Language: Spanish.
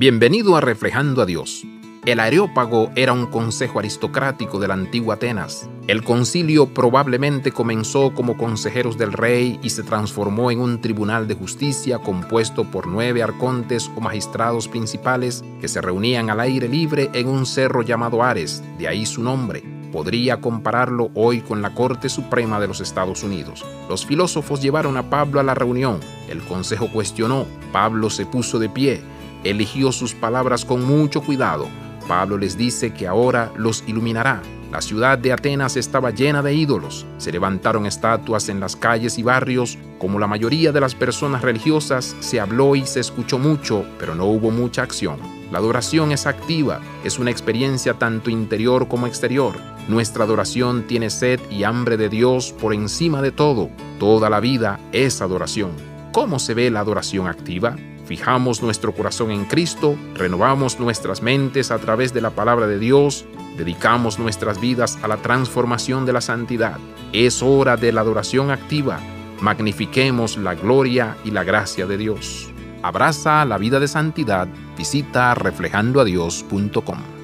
Bienvenido a Reflejando a Dios. El Areópago era un consejo aristocrático de la antigua Atenas. El concilio probablemente comenzó como consejeros del rey y se transformó en un tribunal de justicia compuesto por nueve arcontes o magistrados principales que se reunían al aire libre en un cerro llamado Ares, de ahí su nombre. Podría compararlo hoy con la Corte Suprema de los Estados Unidos. Los filósofos llevaron a Pablo a la reunión. El consejo cuestionó. Pablo se puso de pie eligió sus palabras con mucho cuidado. Pablo les dice que ahora los iluminará. La ciudad de Atenas estaba llena de ídolos. Se levantaron estatuas en las calles y barrios. Como la mayoría de las personas religiosas, se habló y se escuchó mucho, pero no hubo mucha acción. La adoración es activa, es una experiencia tanto interior como exterior. Nuestra adoración tiene sed y hambre de Dios por encima de todo. Toda la vida es adoración. ¿Cómo se ve la adoración activa? Fijamos nuestro corazón en Cristo, renovamos nuestras mentes a través de la palabra de Dios, dedicamos nuestras vidas a la transformación de la santidad. Es hora de la adoración activa. Magnifiquemos la gloria y la gracia de Dios. Abraza la vida de santidad. Visita reflejandoadios.com.